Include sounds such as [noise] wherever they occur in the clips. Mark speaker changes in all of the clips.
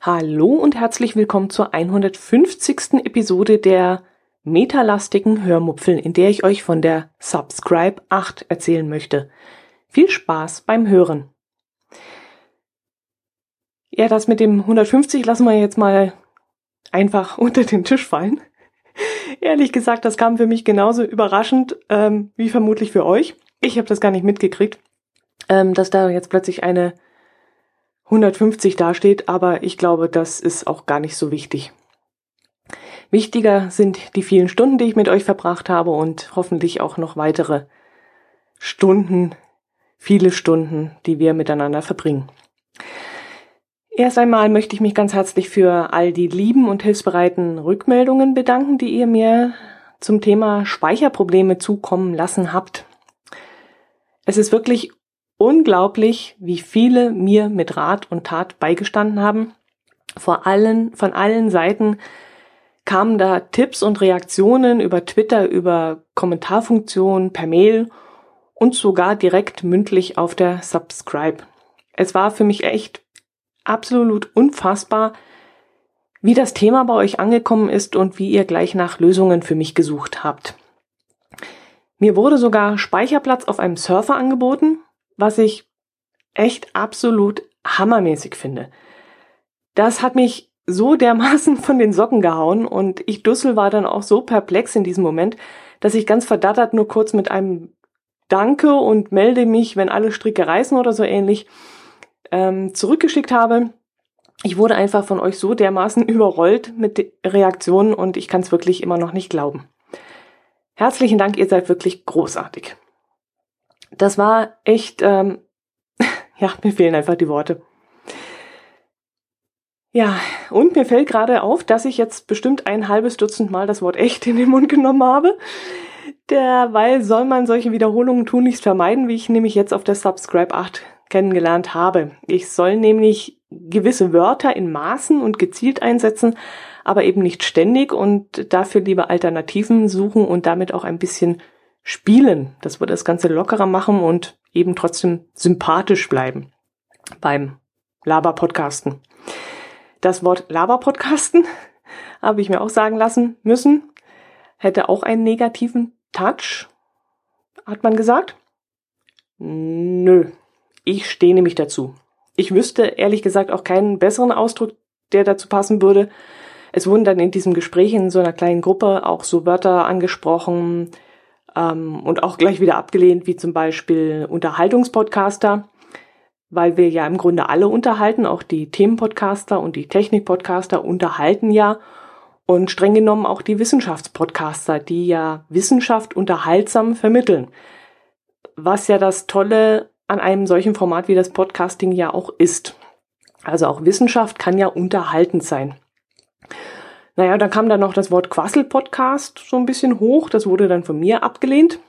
Speaker 1: Hallo und herzlich willkommen zur 150. Episode der metalastigen Hörmupfeln, in der ich euch von der Subscribe 8 erzählen möchte. Viel Spaß beim Hören. Ja, das mit dem 150 lassen wir jetzt mal einfach [laughs] unter den Tisch fallen. Ehrlich gesagt, das kam für mich genauso überraschend ähm, wie vermutlich für euch. Ich habe das gar nicht mitgekriegt, ähm, dass da jetzt plötzlich eine 150 dasteht, aber ich glaube, das ist auch gar nicht so wichtig. Wichtiger sind die vielen Stunden, die ich mit euch verbracht habe und hoffentlich auch noch weitere Stunden, viele Stunden, die wir miteinander verbringen. Erst einmal möchte ich mich ganz herzlich für all die lieben und hilfsbereiten Rückmeldungen bedanken, die ihr mir zum Thema Speicherprobleme zukommen lassen habt. Es ist wirklich unglaublich, wie viele mir mit Rat und Tat beigestanden haben. Vor allen, von allen Seiten kamen da Tipps und Reaktionen über Twitter, über Kommentarfunktionen, per Mail und sogar direkt mündlich auf der Subscribe. Es war für mich echt absolut unfassbar, wie das Thema bei euch angekommen ist und wie ihr gleich nach Lösungen für mich gesucht habt. Mir wurde sogar Speicherplatz auf einem Surfer angeboten, was ich echt absolut hammermäßig finde. Das hat mich so dermaßen [laughs] von den Socken gehauen und ich Dussel war dann auch so perplex in diesem Moment, dass ich ganz verdattert nur kurz mit einem Danke und melde mich, wenn alle Stricke reißen oder so ähnlich ähm, zurückgeschickt habe. Ich wurde einfach von euch so dermaßen [laughs] überrollt mit Reaktionen und ich kann es wirklich immer noch nicht glauben. Herzlichen Dank, ihr seid wirklich großartig das war echt, ähm, [laughs] ja, mir fehlen einfach die Worte. Ja, und mir fällt gerade auf, dass ich jetzt bestimmt ein halbes Dutzend Mal das Wort echt in den Mund genommen habe. Derweil soll man solche Wiederholungen tunlichst vermeiden, wie ich nämlich jetzt auf der Subscribe 8 kennengelernt habe. Ich soll nämlich gewisse Wörter in Maßen und gezielt einsetzen, aber eben nicht ständig und dafür lieber Alternativen suchen und damit auch ein bisschen spielen. Das würde das Ganze lockerer machen und eben trotzdem sympathisch bleiben beim Laber-Podcasten. Das Wort Laber-Podcasten [laughs] habe ich mir auch sagen lassen müssen, hätte auch einen negativen Touch, hat man gesagt. Nö, ich stehe nämlich dazu. Ich wüsste ehrlich gesagt auch keinen besseren Ausdruck, der dazu passen würde. Es wurden dann in diesem Gespräch in so einer kleinen Gruppe auch so Wörter angesprochen, ähm, und auch gleich wieder abgelehnt, wie zum Beispiel Unterhaltungspodcaster, weil wir ja im Grunde alle unterhalten, auch die Themenpodcaster und die Technikpodcaster unterhalten ja und streng genommen auch die Wissenschaftspodcaster, die ja Wissenschaft unterhaltsam vermitteln. Was ja das Tolle an einem solchen Format wie das Podcasting ja auch ist. Also auch Wissenschaft kann ja unterhaltend sein. Naja, dann kam dann noch das Wort Quassel-Podcast so ein bisschen hoch. Das wurde dann von mir abgelehnt.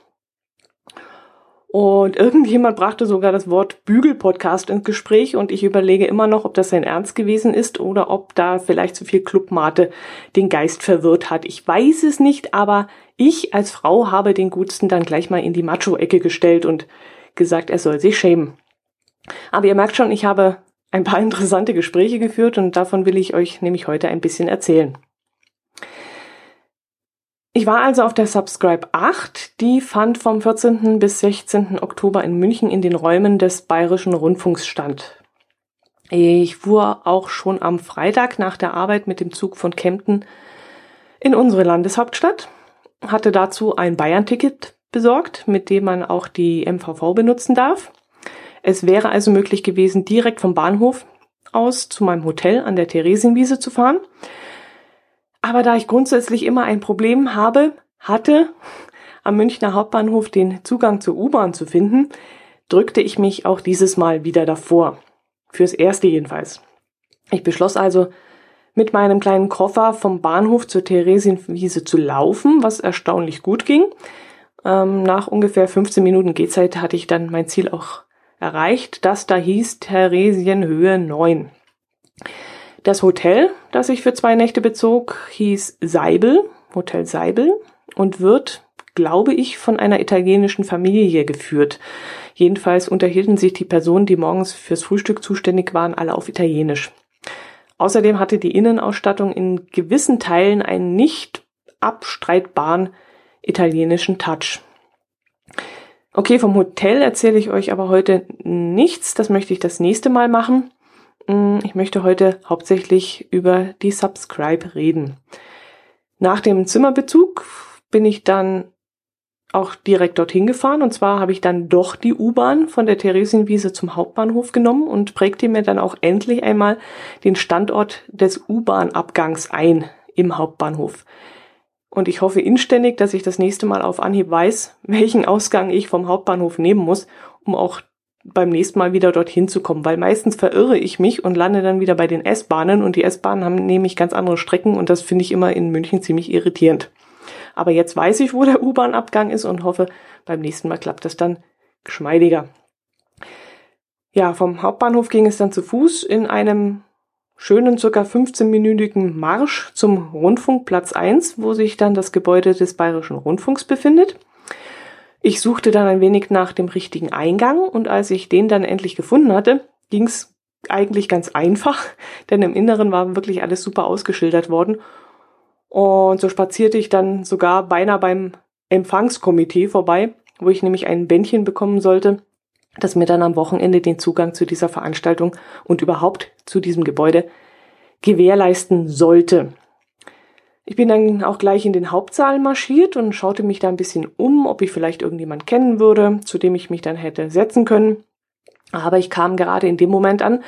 Speaker 1: Und irgendjemand brachte sogar das Wort Bügel-Podcast ins Gespräch und ich überlege immer noch, ob das sein Ernst gewesen ist oder ob da vielleicht zu viel Clubmate den Geist verwirrt hat. Ich weiß es nicht, aber ich als Frau habe den Gutsten dann gleich mal in die Macho-Ecke gestellt und gesagt, er soll sich schämen. Aber ihr merkt schon, ich habe ein paar [laughs] interessante Gespräche geführt und davon will ich euch nämlich heute ein bisschen erzählen. Ich war also auf der Subscribe 8. Die fand vom 14. bis 16. Oktober in München in den Räumen des Bayerischen Rundfunks statt. Ich fuhr auch schon am Freitag nach der Arbeit mit dem Zug von Kempten in unsere Landeshauptstadt, hatte dazu ein Bayern-Ticket besorgt, mit dem man auch die MVV benutzen darf. Es wäre also möglich gewesen, direkt vom Bahnhof aus zu meinem Hotel an der Theresienwiese zu fahren. Aber da ich grundsätzlich immer ein Problem habe, hatte, am Münchner Hauptbahnhof den Zugang zur U-Bahn zu finden, drückte ich mich auch dieses Mal wieder davor. Fürs erste jedenfalls. Ich beschloss also, mit meinem kleinen Koffer vom Bahnhof zur Theresienwiese zu laufen, was erstaunlich gut ging. Ähm, nach ungefähr 15 Minuten Gehzeit hatte ich dann mein Ziel auch erreicht, das da hieß Theresienhöhe 9. Das Hotel, das ich für zwei Nächte bezog, hieß Seibel, Hotel Seibel und wird, glaube ich, von einer italienischen Familie geführt. Jedenfalls unterhielten sich die Personen, die morgens fürs Frühstück zuständig waren, alle auf Italienisch. Außerdem hatte die Innenausstattung in gewissen Teilen einen nicht abstreitbaren italienischen Touch. Okay, vom Hotel erzähle ich euch aber heute nichts. Das möchte ich das nächste Mal machen. Mm, ich möchte heute hauptsächlich über die Subscribe reden. Nach dem Zimmerbezug bin ich dann auch direkt dorthin gefahren. Und zwar habe ich dann doch die U-Bahn von der Theresienwiese zum Hauptbahnhof genommen und prägte mir dann auch endlich einmal den Standort des U-Bahn-Abgangs ein im Hauptbahnhof. Und ich hoffe inständig, dass ich das nächste Mal auf Anhieb weiß, welchen Ausgang ich vom Hauptbahnhof nehmen muss, um auch beim nächsten Mal wieder dorthin zu kommen, weil meistens verirre ich mich und lande dann wieder bei den S-Bahnen und die S-Bahnen haben nämlich ganz andere Strecken und das finde ich immer in München ziemlich irritierend. Aber jetzt weiß ich, wo der U-Bahn-Abgang ist und hoffe, beim nächsten Mal klappt das dann geschmeidiger. Ja, vom Hauptbahnhof ging es dann zu Fuß in einem schönen circa 15-minütigen Marsch zum Rundfunkplatz 1, wo sich dann das Gebäude des Bayerischen Rundfunks befindet. Ich suchte dann ein wenig nach dem richtigen Eingang und als ich den dann endlich gefunden hatte, ging's eigentlich ganz einfach, [laughs] denn im Inneren war wirklich alles super ausgeschildert worden und so spazierte ich dann sogar beinahe beim Empfangskomitee vorbei, wo ich nämlich ein Bändchen bekommen sollte, das mir dann am Wochenende den Zugang zu dieser Veranstaltung und überhaupt zu diesem Gebäude gewährleisten sollte. Ich bin dann auch gleich in den Hauptsaal marschiert und schaute mich da ein bisschen um, ob ich vielleicht irgendjemand kennen würde, zu dem ich mich dann hätte setzen können. Aber ich kam gerade in dem Moment an,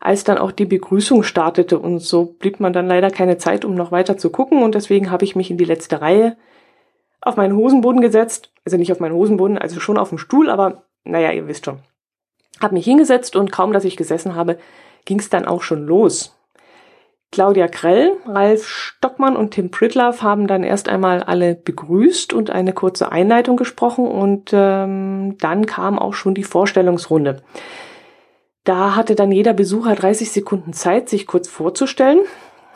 Speaker 1: als dann auch die Begrüßung startete. Und so blieb man dann leider keine Zeit, um noch weiter zu gucken. Und deswegen habe ich mich in die letzte Reihe auf meinen Hosenboden gesetzt. Also nicht auf meinen Hosenboden, also schon auf dem Stuhl, aber naja, ihr wisst schon. Hab mich hingesetzt und kaum, dass ich gesessen habe, ging es dann auch schon los. Claudia Krell, Ralf Stockmann und Tim Pritlaff haben dann erst einmal alle begrüßt und eine kurze Einleitung gesprochen und ähm, dann kam auch schon die Vorstellungsrunde. Da hatte dann jeder Besucher 30 Sekunden Zeit, sich kurz vorzustellen,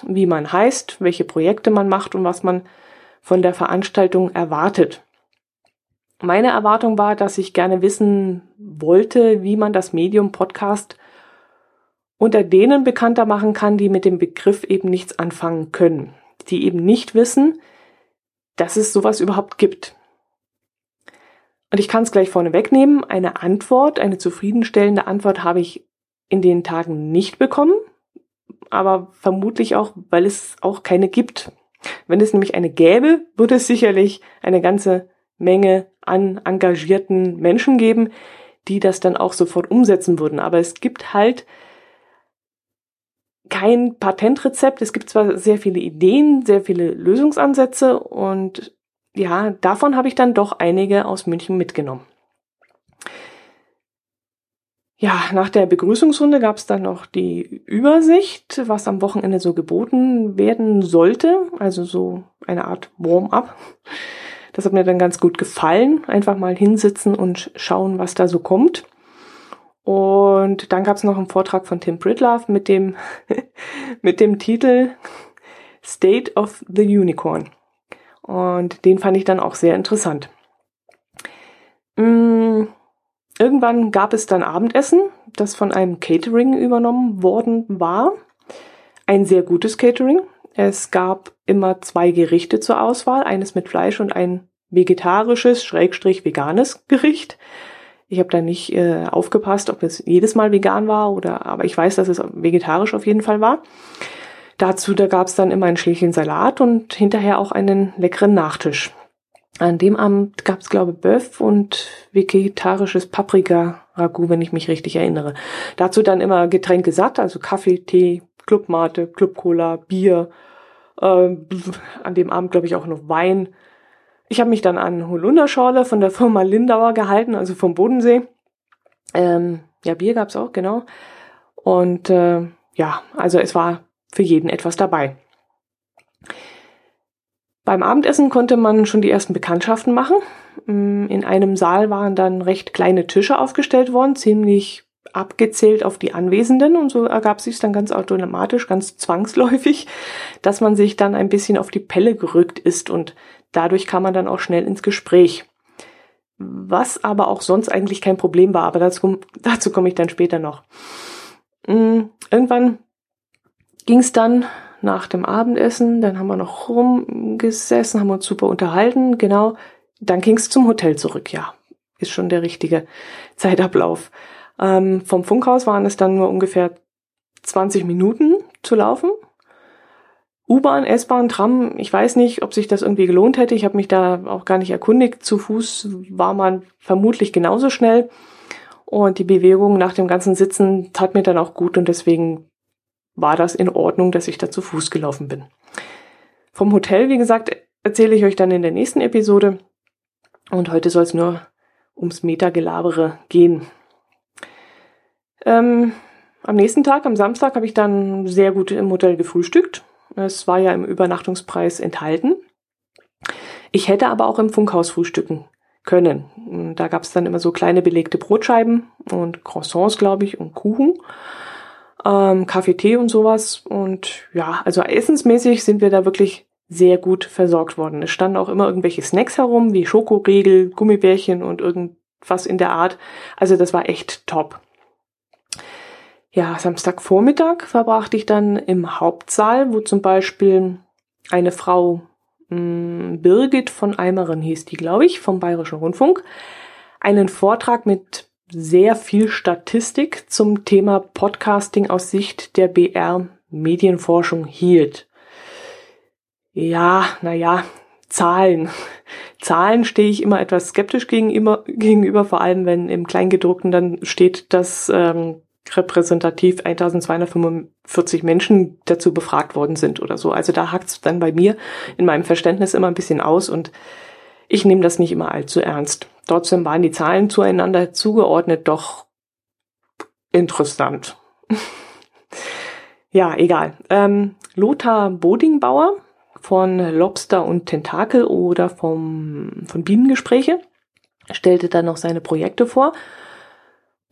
Speaker 1: wie man heißt, welche Projekte man macht und was man von der Veranstaltung erwartet. Meine Erwartung war, dass ich gerne wissen wollte, wie man das Medium Podcast unter denen bekannter machen kann, die mit dem Begriff eben nichts anfangen können, die eben nicht wissen, dass es sowas überhaupt gibt. Und ich kann es gleich vorne wegnehmen. Eine Antwort, eine zufriedenstellende Antwort habe ich in den Tagen nicht bekommen. Aber vermutlich auch, weil es auch keine gibt. Wenn es nämlich eine gäbe, würde es sicherlich eine ganze Menge an engagierten Menschen geben, die das dann auch sofort umsetzen würden. Aber es gibt halt kein Patentrezept. Es gibt zwar sehr viele Ideen, sehr viele Lösungsansätze und ja, davon habe ich dann doch einige aus München mitgenommen. Ja, nach der Begrüßungsrunde gab es dann noch die Übersicht, was am Wochenende so geboten werden sollte. Also so eine Art Warm-up. Das hat mir dann ganz gut gefallen. Einfach mal hinsitzen und schauen, was da so kommt. Und dann gab es noch einen Vortrag von Tim Britlove mit dem, [laughs] mit dem Titel State of the Unicorn. Und den fand ich dann auch sehr interessant. Mm, irgendwann gab es dann Abendessen, das von einem Catering übernommen worden war. Ein sehr gutes Catering. Es gab immer zwei Gerichte zur Auswahl, eines mit Fleisch und ein vegetarisches, schrägstrich veganes Gericht. Ich habe da nicht äh, aufgepasst, ob es jedes Mal vegan war oder, aber ich weiß, dass es vegetarisch auf jeden Fall war. Dazu, da gab es dann immer ein Schälchen Salat und hinterher auch einen leckeren Nachtisch. An dem Abend gab es, glaube ich, Böff und vegetarisches Paprika-Ragout, wenn ich mich richtig erinnere. Dazu dann immer Getränke satt, also Kaffee, Tee, Clubmate, Club-Cola, Bier. Äh, an dem Abend, glaube ich, auch noch Wein. Ich habe mich dann an Holunderschorle von der Firma Lindauer gehalten, also vom Bodensee. Ähm, ja, Bier gab's auch, genau. Und äh, ja, also es war für jeden etwas dabei. Beim Abendessen konnte man schon die ersten Bekanntschaften machen. Mm, in einem Saal waren dann recht kleine Tische aufgestellt worden, ziemlich abgezählt auf die Anwesenden und so ergab sich dann ganz automatisch, ganz zwangsläufig, dass man sich dann ein bisschen auf die Pelle gerückt ist und dadurch kam man dann auch schnell ins Gespräch. Was aber auch sonst eigentlich kein Problem war, aber dazu, dazu komme ich dann später noch. Mm, irgendwann ging es dann nach dem Abendessen, dann haben wir noch rumgesessen, haben uns super unterhalten, genau. Dann ging es zum Hotel zurück, ja. Ist schon der richtige Zeitablauf. Ähm, vom Funkhaus waren es dann nur ungefähr 20 Minuten zu laufen. U-Bahn, S-Bahn, Tram, ich weiß nicht, ob sich das irgendwie gelohnt hätte. Ich habe mich da auch gar nicht erkundigt. Zu Fuß war man vermutlich genauso schnell. Und die Bewegung nach dem ganzen Sitzen tat mir dann auch gut und deswegen war das in Ordnung, dass ich da zu Fuß gelaufen bin. Vom Hotel, wie gesagt, erzähle ich euch dann in der nächsten Episode. Und heute soll es nur ums Metagelabere gehen. Ähm, am nächsten Tag, am Samstag, habe ich dann sehr gut im Hotel gefrühstückt. Es war ja im Übernachtungspreis enthalten. Ich hätte aber auch im Funkhaus frühstücken können. Da gab es dann immer so kleine belegte Brotscheiben und Croissants, glaube ich, und Kuchen, ähm, Kaffee, Tee und sowas. Und ja, also essensmäßig sind wir da wirklich sehr gut versorgt worden. Es standen auch immer irgendwelche Snacks herum, wie Schokoriegel, Gummibärchen und irgendwas in der Art. Also das war echt top. Ja, Samstagvormittag verbrachte ich dann im Hauptsaal, wo zum Beispiel eine Frau mh, hm, Birgit von Eimeren hieß die, glaube ich, vom Bayerischen Rundfunk, einen Vortrag mit sehr viel Statistik zum Thema Podcasting aus Sicht der BR Medienforschung hielt. Ja, naja, Zahlen. [laughs] Zahlen stehe ich immer etwas skeptisch gegenüber, gegenüber, vor allem wenn im Kleingedruckten dann steht, dass ähm, repräsentativ 1245 Menschen dazu befragt worden sind oder so. Also da hakt es dann bei mir in meinem Verständnis immer ein bisschen aus und ich nehme das nicht immer allzu ernst. Trotzdem waren die Zahlen zueinander zugeordnet doch interessant. [laughs] ja, egal. Ähm, Lothar Bodingbauer von Lobster und Tentakel oder vom, von Bienengespräche stellte dann noch seine Projekte vor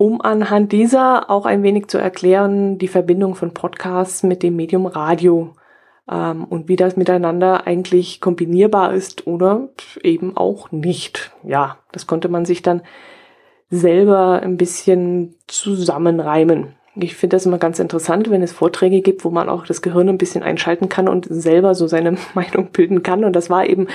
Speaker 1: um anhand dieser auch ein wenig zu erklären, die Verbindung von Podcasts mit dem Medium Radio ähm, und wie das miteinander eigentlich kombinierbar ist oder eben auch nicht. Ja, das konnte man sich dann selber ein bisschen zusammenreimen. Ich finde das immer ganz interessant, wenn es Vorträge gibt, wo man auch das Gehirn ein bisschen einschalten kann und selber so seine [laughs] Meinung bilden kann. Und das war eben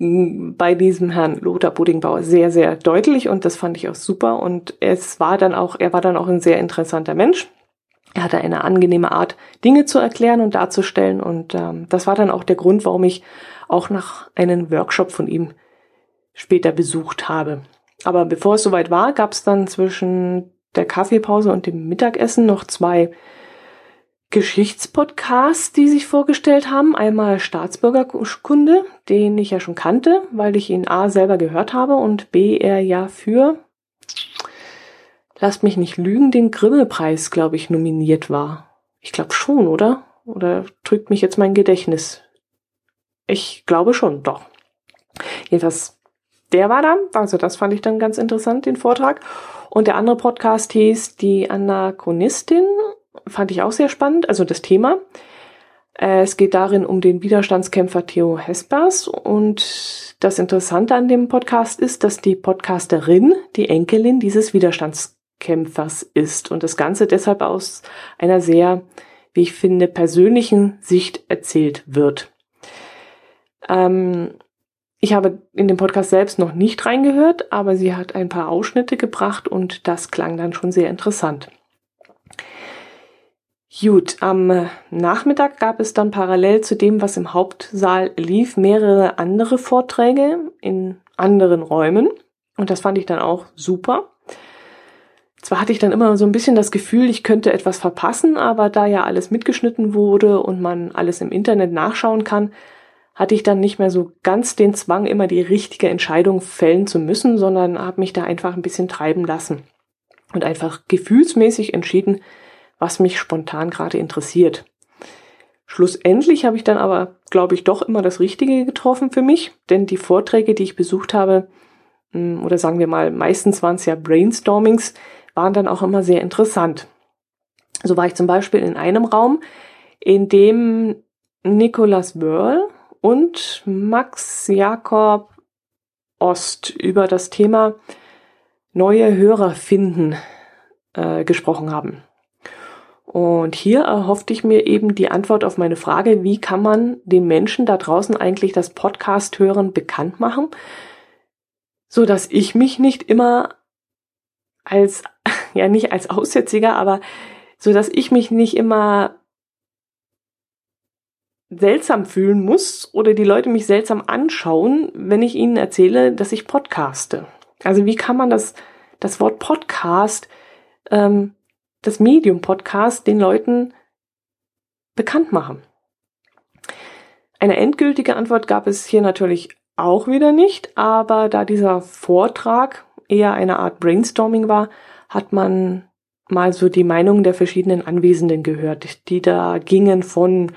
Speaker 1: bei diesem Herrn Lothar Bodingbauer sehr, sehr deutlich und das fand ich auch super und es war dann auch, er war dann auch ein sehr interessanter Mensch. Er hatte eine angenehme Art, Dinge zu erklären und darzustellen und ähm, das war dann auch der Grund, warum ich auch nach einem Workshop von ihm später besucht habe. Aber bevor es soweit war, gab es dann zwischen der Kaffeepause und dem Mittagessen noch zwei Geschichtspodcasts, die sich vorgestellt haben. Einmal Staatsbürgerkunde, den ich ja schon kannte, weil ich ihn A selber gehört habe und B er ja für, lasst mich nicht lügen, den Grimme-Preis, glaube ich, nominiert war. Ich glaube schon, oder? Oder trügt mich jetzt mein Gedächtnis? Ich glaube schon, doch. Jedenfalls, der war da. Also das fand ich dann ganz interessant, den Vortrag. Und der andere Podcast hieß Die Anachronistin fand ich auch sehr spannend, also das Thema. Äh, es geht darin um den Widerstandskämpfer Theo Hespers und das Interessante an dem Podcast ist, dass die Podcasterin die Enkelin dieses Widerstandskämpfers ist und das Ganze deshalb aus einer sehr, wie ich finde, persönlichen Sicht erzählt wird. Ähm, ich habe in dem Podcast selbst noch nicht reingehört, aber sie hat ein paar Ausschnitte gebracht und das klang dann schon sehr interessant. Gut, am Nachmittag gab es dann parallel zu dem, was im Hauptsaal lief, mehrere andere Vorträge in anderen Räumen. Und das fand ich dann auch super. Zwar hatte ich dann immer so ein bisschen das Gefühl, ich könnte etwas verpassen, aber da ja alles mitgeschnitten wurde und man alles im Internet nachschauen kann, hatte ich dann nicht mehr so ganz den Zwang, immer die richtige Entscheidung fällen zu müssen, sondern habe mich da einfach ein bisschen treiben lassen und einfach gefühlsmäßig entschieden, was mich spontan gerade interessiert. Schlussendlich habe ich dann aber, glaube ich, doch immer das Richtige getroffen für mich, denn die Vorträge, die ich besucht habe, hm, oder sagen wir mal, meistens waren es ja Brainstormings, waren dann auch immer sehr interessant. So war ich zum Beispiel in einem Raum, in dem Nicholas Wörl und Max Jakob Ost über das Thema neue Hörer finden äh, gesprochen haben. Und hier erhoffte ich mir eben die Antwort auf meine Frage, wie kann man den Menschen da draußen eigentlich das Podcast hören bekannt machen, so dass ich mich nicht immer als, [laughs] ja nicht als Aussätziger, aber so dass ich mich nicht immer seltsam fühlen muss oder die Leute mich seltsam anschauen, wenn ich ihnen erzähle, dass ich podcaste. Also wie kann man das, das Wort Podcast, ähm, das Medium Podcast den Leuten bekannt machen? Eine endgültige Antwort gab es hier natürlich auch wieder nicht, aber da dieser Vortrag eher eine Art Brainstorming war, hat man mal so die Meinungen der verschiedenen Anwesenden gehört, die da gingen von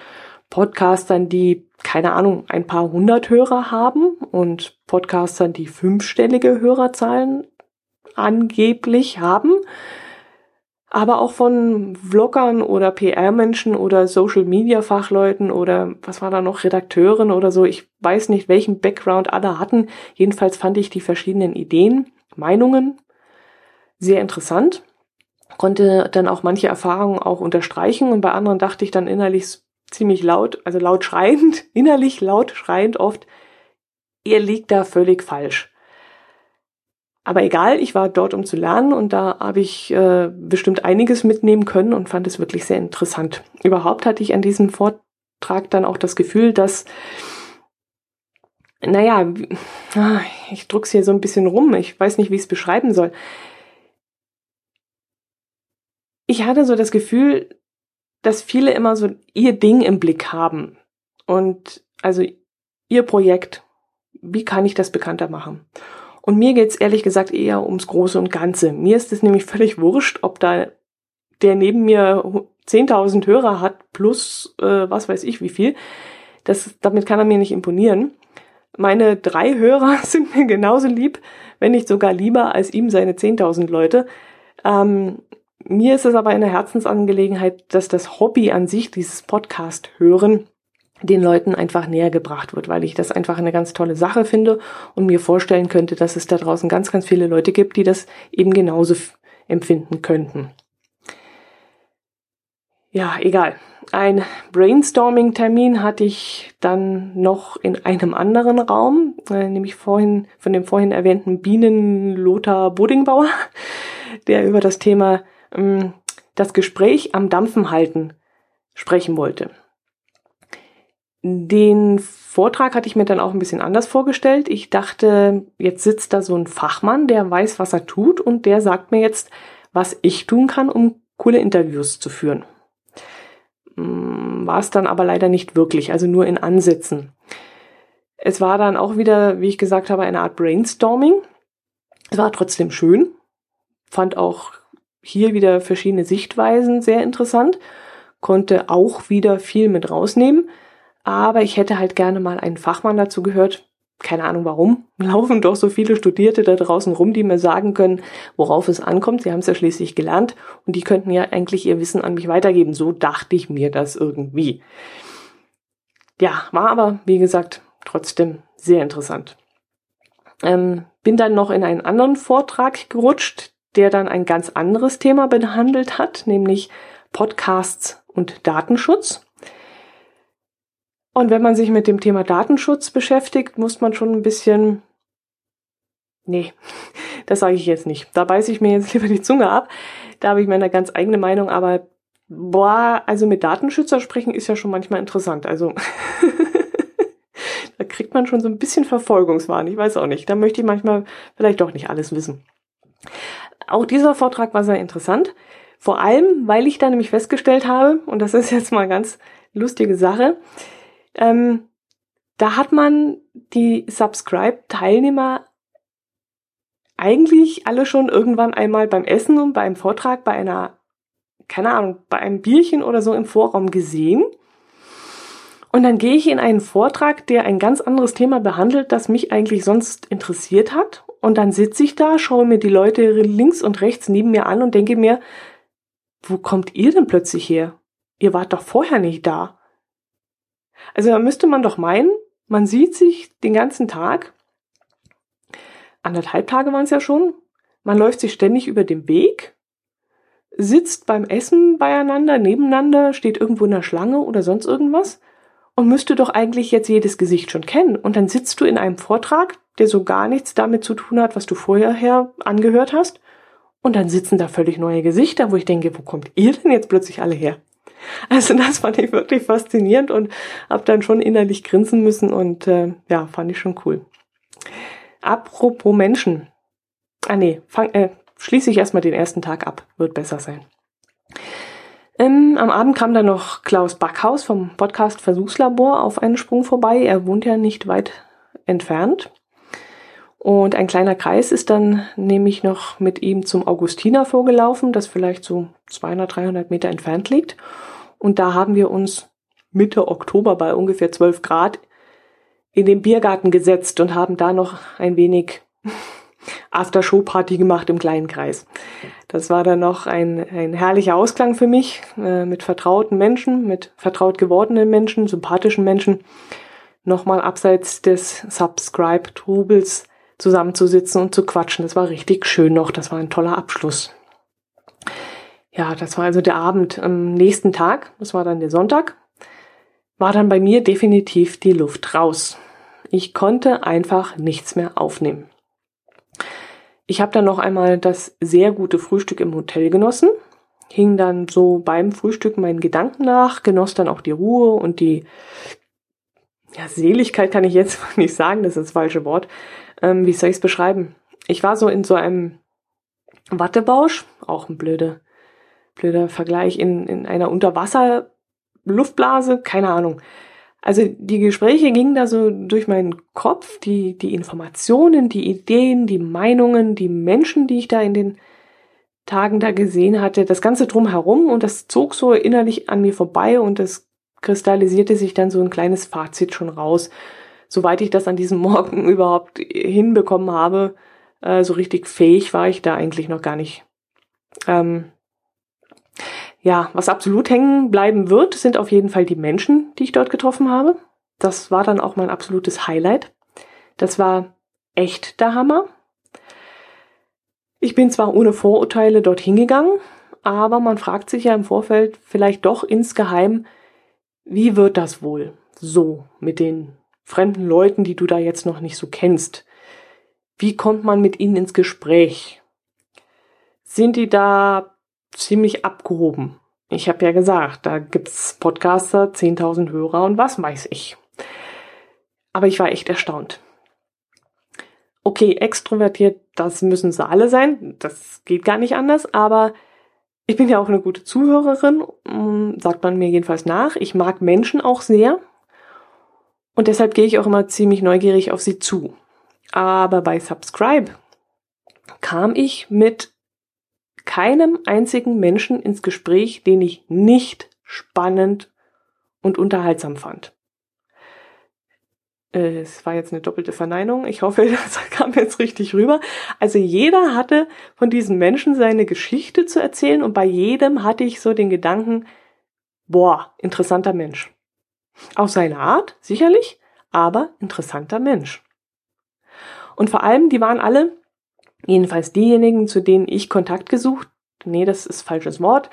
Speaker 1: Podcastern, die, keine Ahnung, ein paar hundert Hörer haben und Podcastern, die fünfstellige Hörerzahlen angeblich haben, aber auch von Vloggern oder PR-Menschen oder Social-Media-Fachleuten oder was war da noch, Redakteuren oder so. Ich weiß nicht, welchen Background alle hatten. Jedenfalls fand ich die verschiedenen Ideen, Meinungen sehr interessant, konnte dann auch manche Erfahrungen auch unterstreichen und bei anderen dachte ich dann innerlich ziemlich laut, also laut schreiend, [laughs] innerlich laut schreiend oft, ihr liegt da völlig falsch. Aber egal, ich war dort, um zu lernen und da habe ich äh, bestimmt einiges mitnehmen können und fand es wirklich sehr interessant. Überhaupt hatte ich an diesem Vortrag dann auch das Gefühl, dass, naja, ich druck's hier so ein bisschen rum, ich weiß nicht, wie ich es beschreiben soll. Ich hatte so das Gefühl, dass viele immer so ihr Ding im Blick haben. Und also ihr Projekt, wie kann ich das bekannter machen? Und mir geht's ehrlich gesagt eher ums Große und Ganze. Mir ist es nämlich völlig wurscht, ob da der neben mir 10.000 Hörer hat plus äh, was weiß ich wie viel. Das, damit kann er mir nicht imponieren. Meine drei Hörer [laughs] sind mir genauso lieb, wenn nicht sogar lieber als ihm seine 10.000 Leute. Ähm, mir ist es aber eine Herzensangelegenheit, dass das Hobby an sich, dieses Podcast hören, den Leuten einfach näher gebracht wird, weil ich das einfach eine ganz tolle Sache finde und mir vorstellen könnte, dass es da draußen ganz, ganz viele Leute gibt, die das eben genauso empfinden könnten. Ja, egal. Ein Brainstorming-Termin hatte ich dann noch in einem anderen Raum, äh, nämlich vorhin von dem vorhin erwähnten Bienen Lothar Bodingbauer, [laughs] der über das Thema ähm, das Gespräch am Dampfen halten sprechen wollte. Den Vortrag hatte ich mir dann auch ein bisschen anders vorgestellt. Ich dachte, jetzt sitzt da so ein Fachmann, der weiß, was er tut und der sagt mir jetzt, was ich tun kann, um coole Interviews zu führen. Hm, war es dann aber leider nicht wirklich, also nur in Ansätzen. Es war dann auch wieder, wie ich gesagt habe, eine Art Brainstorming. Es war trotzdem schön, fand auch hier wieder verschiedene Sichtweisen sehr interessant, konnte auch wieder viel mit rausnehmen, aber ich hätte halt gerne mal einen Fachmann dazu gehört. Keine Ahnung warum. [laughs] Laufen doch so viele Studierte da draußen rum, die mir sagen können, worauf es ankommt. Sie haben es ja schließlich gelernt und die könnten ja eigentlich ihr Wissen an mich weitergeben. So dachte ich mir das irgendwie. Ja, war aber, wie gesagt, trotzdem sehr interessant. Ähm, bin dann noch in einen anderen Vortrag gerutscht, der dann ein ganz anderes Thema behandelt hat, nämlich Podcasts und Datenschutz. Und wenn man sich mit dem Thema Datenschutz beschäftigt, muss man schon ein bisschen, nee, [laughs] das sage ich jetzt nicht. Da beiße ich mir jetzt [laughs] lieber die Zunge ab. Da habe ich meine ganz eigene Meinung, aber boah, also mit Datenschützer sprechen ist ja schon manchmal interessant. Also [laughs] da kriegt man schon so ein bisschen Verfolgungswahn. Ich weiß auch nicht. Da möchte ich manchmal vielleicht doch nicht alles wissen. Auch dieser Vortrag war sehr interessant. Vor allem, weil ich da nämlich festgestellt habe, und das ist jetzt mal ganz lustige Sache, ähm, da hat man die Subscribe-Teilnehmer eigentlich alle schon irgendwann einmal beim Essen und beim Vortrag bei einer, keine Ahnung, bei einem Bierchen oder so im Vorraum gesehen. Und dann gehe ich in einen Vortrag, der ein ganz anderes Thema behandelt, das mich eigentlich sonst interessiert hat. Und dann sitze ich da, schaue mir die Leute links und rechts neben mir an und denke mir, wo kommt ihr denn plötzlich her? Ihr wart doch vorher nicht da. Also da müsste man doch meinen, Man sieht sich den ganzen Tag. Anderthalb Tage waren es ja schon. Man läuft sich ständig über den Weg, sitzt beim Essen beieinander, nebeneinander, steht irgendwo in der Schlange oder sonst irgendwas und müsste doch eigentlich jetzt jedes Gesicht schon kennen. Und dann sitzt du in einem Vortrag, der so gar nichts damit zu tun hat, was du vorher angehört hast. Und dann sitzen da völlig neue Gesichter, wo ich denke, wo kommt ihr denn jetzt plötzlich alle her? Also das fand ich wirklich faszinierend und habe dann schon innerlich grinsen müssen und äh, ja, fand ich schon cool. Apropos Menschen. Ah nee, fang, äh, schließe ich erstmal den ersten Tag ab, wird besser sein. Ähm, am Abend kam dann noch Klaus Backhaus vom Podcast Versuchslabor auf einen Sprung vorbei. Er wohnt ja nicht weit entfernt. Und ein kleiner Kreis ist dann nämlich noch mit ihm zum Augustiner vorgelaufen, das vielleicht so 200, 300 Meter entfernt liegt. Und da haben wir uns Mitte Oktober bei ungefähr 12 Grad in den Biergarten gesetzt und haben da noch ein wenig [laughs] After-Show-Party gemacht im kleinen Kreis. Das war dann noch ein, ein herrlicher Ausklang für mich, äh, mit vertrauten Menschen, mit vertraut gewordenen Menschen, sympathischen Menschen, nochmal abseits des Subscribe-Trubels zusammenzusitzen und zu quatschen. Das war richtig schön noch. Das war ein toller Abschluss. Ja, das war also der Abend. Am nächsten Tag, das war dann der Sonntag, war dann bei mir definitiv die Luft raus. Ich konnte einfach nichts mehr aufnehmen. Ich habe dann noch einmal das sehr gute Frühstück im Hotel genossen, hing dann so beim Frühstück meinen Gedanken nach, genoss dann auch die Ruhe und die ja, Seligkeit kann ich jetzt [laughs] nicht sagen, das ist das falsche Wort, ähm, wie soll ich es beschreiben? Ich war so in so einem Wattebausch, auch ein blöder, blöder Vergleich, in, in einer Unterwasser-Luftblase, keine Ahnung. Also die Gespräche gingen da so durch meinen Kopf, die, die Informationen, die Ideen, die Meinungen, die Menschen, die ich da in den Tagen da gesehen hatte, das Ganze drumherum und das zog so innerlich an mir vorbei und das kristallisierte sich dann so ein kleines Fazit schon raus soweit ich das an diesem [laughs] Morgen überhaupt hinbekommen habe, äh, so richtig fähig war ich da eigentlich noch gar nicht. Ähm, ja, was absolut hängen bleiben wird, sind auf jeden Fall die Menschen, die ich dort getroffen habe. Das war dann auch mein absolutes Highlight. Das war echt der Hammer. Ich bin zwar ohne Vorurteile dorthin gegangen, aber man fragt sich ja im Vorfeld vielleicht doch insgeheim, wie wird das wohl so mit den fremden Leuten, die du da jetzt noch nicht so kennst. Wie kommt man mit ihnen ins Gespräch? Sind die da ziemlich abgehoben? Ich habe ja gesagt, da gibt's Podcaster, 10.000 Hörer und was weiß ich. Aber ich war echt erstaunt. Okay, extrovertiert, das müssen sie alle sein. Das geht gar nicht anders. Aber ich bin ja auch eine gute Zuhörerin, hm, sagt man mir jedenfalls nach. Ich mag Menschen auch sehr. Und deshalb gehe ich auch immer ziemlich neugierig auf sie zu. Aber bei Subscribe kam ich mit keinem einzigen Menschen ins Gespräch, den ich nicht spannend und unterhaltsam fand. Es war jetzt eine doppelte Verneinung. Ich hoffe, [laughs] das kam jetzt richtig rüber. Also jeder hatte von diesen Menschen seine Geschichte zu erzählen und bei jedem hatte ich so den Gedanken, boah, interessanter Mensch. Auf seine Art, sicherlich, aber interessanter Mensch. Und vor allem, die waren alle, jedenfalls diejenigen, zu denen ich Kontakt gesucht, nee, das ist falsches Wort,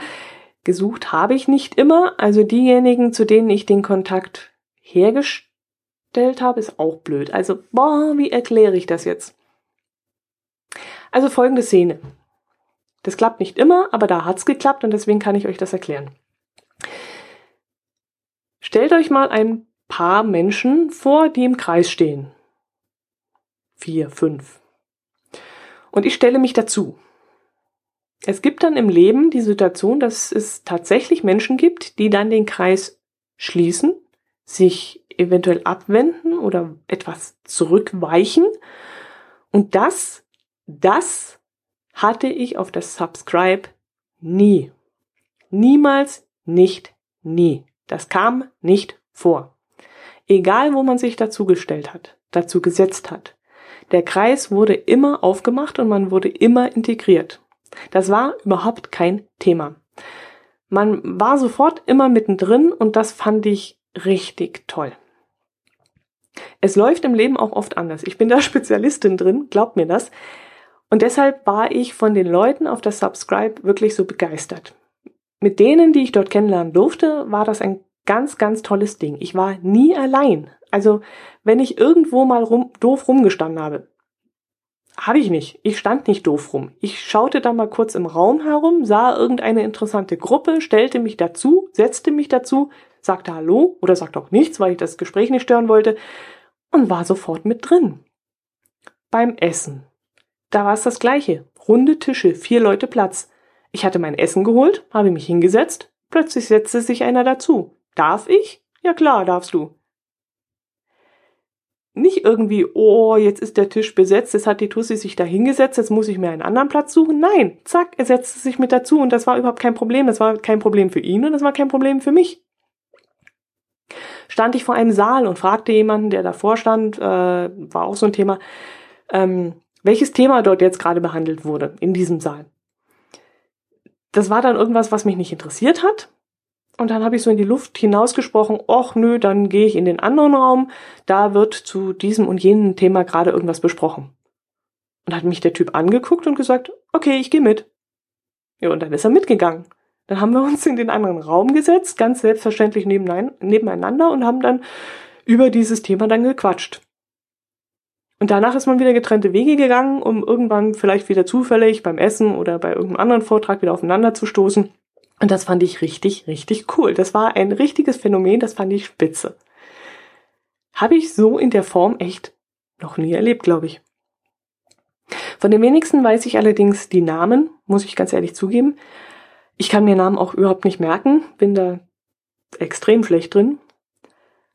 Speaker 1: gesucht habe ich nicht immer, also diejenigen, zu denen ich den Kontakt hergestellt habe, ist auch blöd. Also, boah, wie erkläre ich das jetzt? Also folgende Szene. Das klappt nicht immer, aber da hat's geklappt und deswegen kann ich euch das erklären. Stellt euch mal ein paar Menschen vor, die im Kreis stehen. Vier, fünf. Und ich stelle mich dazu. Es gibt dann im Leben die Situation, dass es tatsächlich Menschen gibt, die dann den Kreis schließen, sich eventuell abwenden oder etwas zurückweichen. Und das, das hatte ich auf das Subscribe nie. Niemals, nicht, nie. Das kam nicht vor. Egal, wo man sich dazu gestellt hat, dazu gesetzt hat. Der Kreis wurde immer aufgemacht und man wurde immer integriert. Das war überhaupt kein Thema. Man war sofort immer mittendrin und das fand ich richtig toll. Es läuft im Leben auch oft anders. Ich bin da [laughs] Spezialistin drin, glaubt mir das. Und deshalb war ich von den Leuten auf der Subscribe wirklich so begeistert. Mit denen, die ich dort kennenlernen durfte, war das ein ganz, ganz tolles Ding. Ich war nie allein. Also, wenn ich irgendwo mal rum, doof rumgestanden habe, habe ich nicht. Ich stand nicht doof rum. Ich schaute da mal kurz im Raum herum, sah irgendeine interessante Gruppe, stellte mich dazu, setzte mich dazu, sagte Hallo oder sagte auch nichts, weil ich das Gespräch nicht stören wollte und war sofort mit drin. Beim Essen. Da war es das gleiche. Runde Tische, vier Leute Platz. Ich hatte mein Essen geholt, habe mich hingesetzt, plötzlich setzte sich einer dazu. Darf ich? Ja klar, darfst du. Nicht irgendwie, oh, jetzt ist der Tisch besetzt, jetzt hat die Tussi sich da hingesetzt, jetzt muss ich mir einen anderen Platz suchen. Nein, zack, er setzte sich mit dazu und das war überhaupt kein Problem. Das war kein Problem für ihn und das war kein Problem für mich. Stand ich vor einem Saal und fragte jemanden, der davor stand, äh, war auch so ein Thema, ähm, welches Thema dort jetzt gerade behandelt wurde in diesem Saal. Das war dann irgendwas, was mich nicht interessiert hat. Und dann habe ich so in die Luft hinausgesprochen, ach nö, dann gehe ich in den anderen Raum, da wird zu diesem und jenem Thema gerade irgendwas besprochen. Und hat mich der Typ angeguckt und gesagt, okay, ich gehe mit. Ja, und dann ist er mitgegangen. Dann haben wir uns in den anderen Raum gesetzt, ganz selbstverständlich nebeneinander und haben dann über dieses Thema dann gequatscht. Und danach ist man wieder getrennte Wege gegangen, um irgendwann vielleicht wieder zufällig beim Essen oder bei irgendeinem anderen Vortrag wieder aufeinander zu stoßen. Und das fand ich richtig, richtig cool. Das war ein richtiges Phänomen, das fand ich spitze. Habe ich so in der Form echt noch nie erlebt, glaube ich. Von den wenigsten weiß ich allerdings die Namen, muss ich ganz ehrlich zugeben. Ich kann mir Namen auch überhaupt nicht merken, bin da extrem schlecht drin.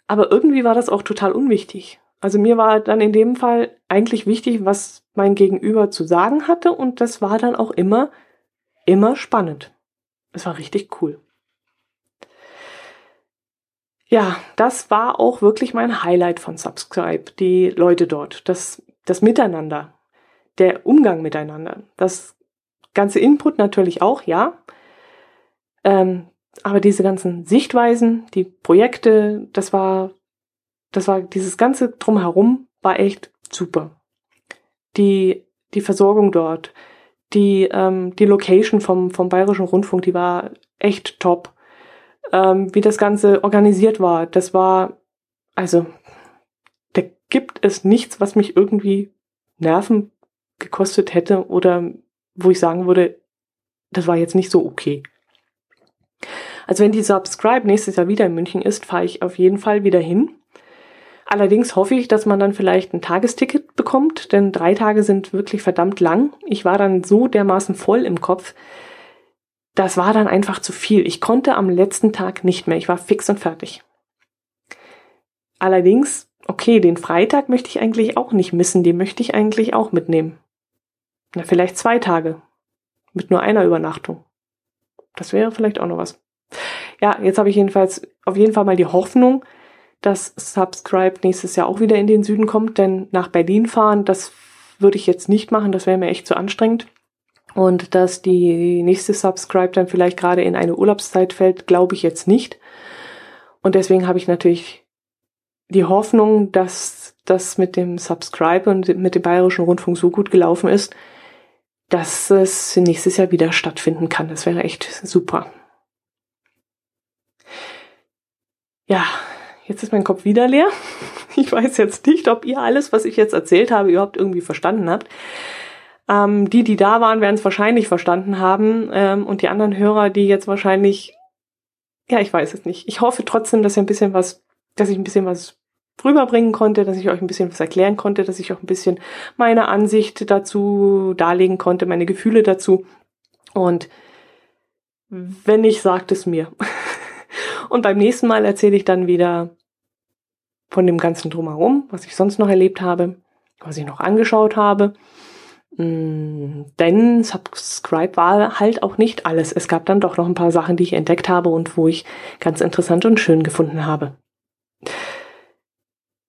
Speaker 1: Aber irgendwie war das auch total unwichtig. Also mir war dann in dem Fall eigentlich wichtig, was mein Gegenüber zu sagen hatte und das war dann auch immer, immer spannend. Es war richtig cool. Ja, das war auch wirklich mein Highlight von Subscribe, die Leute dort, das, das Miteinander, der Umgang miteinander, das ganze Input natürlich auch, ja. Ähm, aber diese ganzen Sichtweisen, die Projekte, das war, das war dieses ganze drumherum war echt super. Die, die Versorgung dort, die, ähm, die Location vom, vom Bayerischen Rundfunk, die war echt top. Ähm, wie das Ganze organisiert war, das war, also, da gibt es nichts, was mich irgendwie Nerven gekostet hätte oder wo ich sagen würde, das war jetzt nicht so okay. Also wenn die Subscribe nächstes Jahr wieder in München ist, fahre ich auf jeden Fall wieder hin. Allerdings hoffe ich, dass man dann vielleicht ein Tagesticket bekommt, denn drei Tage sind wirklich verdammt lang. Ich war dann so dermaßen voll im Kopf. Das war dann einfach zu viel. Ich konnte am letzten Tag nicht mehr. Ich war fix und fertig. Allerdings, okay, den Freitag möchte ich eigentlich auch nicht missen. Den möchte ich eigentlich auch mitnehmen. Na, vielleicht zwei Tage. Mit nur einer Übernachtung. Das wäre vielleicht auch noch was. Ja, jetzt habe ich jedenfalls auf jeden Fall mal die Hoffnung, dass Subscribe nächstes Jahr auch wieder in den Süden kommt, denn nach Berlin fahren, das würde ich jetzt nicht machen, das wäre mir echt zu anstrengend. Und dass die nächste Subscribe dann vielleicht gerade in eine Urlaubszeit fällt, glaube ich jetzt nicht. Und deswegen habe ich natürlich die Hoffnung, dass das mit dem Subscribe und mit dem Bayerischen Rundfunk so gut gelaufen ist, dass es nächstes Jahr wieder stattfinden kann. Das wäre echt super. Ja, Jetzt ist mein Kopf wieder leer. [laughs] Ich weiß jetzt nicht, ob ihr alles, was ich jetzt erzählt habe, überhaupt irgendwie verstanden habt. Ähm, die, die da waren, werden es wahrscheinlich verstanden haben. Ähm, und die anderen Hörer, die jetzt wahrscheinlich, ja, ich weiß es nicht. Ich hoffe trotzdem, dass ihr ein bisschen was, dass ich ein bisschen was rüberbringen konnte, dass ich euch ein bisschen was erklären konnte, dass ich auch ein bisschen meine Ansicht dazu darlegen konnte, meine Gefühle dazu. Und wenn nicht, sagt es mir. [laughs] Und beim nächsten Mal erzähle ich dann wieder von dem ganzen Drumherum, was ich sonst noch erlebt habe, was ich noch angeschaut habe. Mm, denn Subscribe war halt auch nicht alles. Es gab dann doch noch ein paar Sachen, die ich entdeckt habe und wo ich ganz interessant und schön gefunden habe.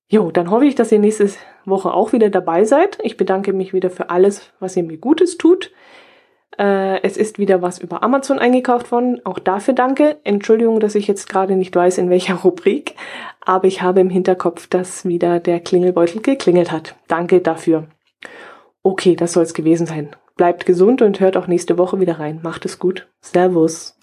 Speaker 1: Jo, dann hoffe ich, dass ihr nächste Woche auch wieder dabei seid. Ich bedanke mich wieder für alles, was ihr mir Gutes tut. Äh, es ist wieder was über Amazon eingekauft worden. Auch dafür danke. Entschuldigung, dass ich jetzt gerade nicht weiß, in welcher [laughs] Rubrik. Aber ich habe im Hinterkopf, dass wieder der Klingelbeutel geklingelt hat. Danke dafür. Okay, das soll es gewesen sein. Bleibt gesund und hört auch nächste Woche wieder rein. Macht es gut. Servus.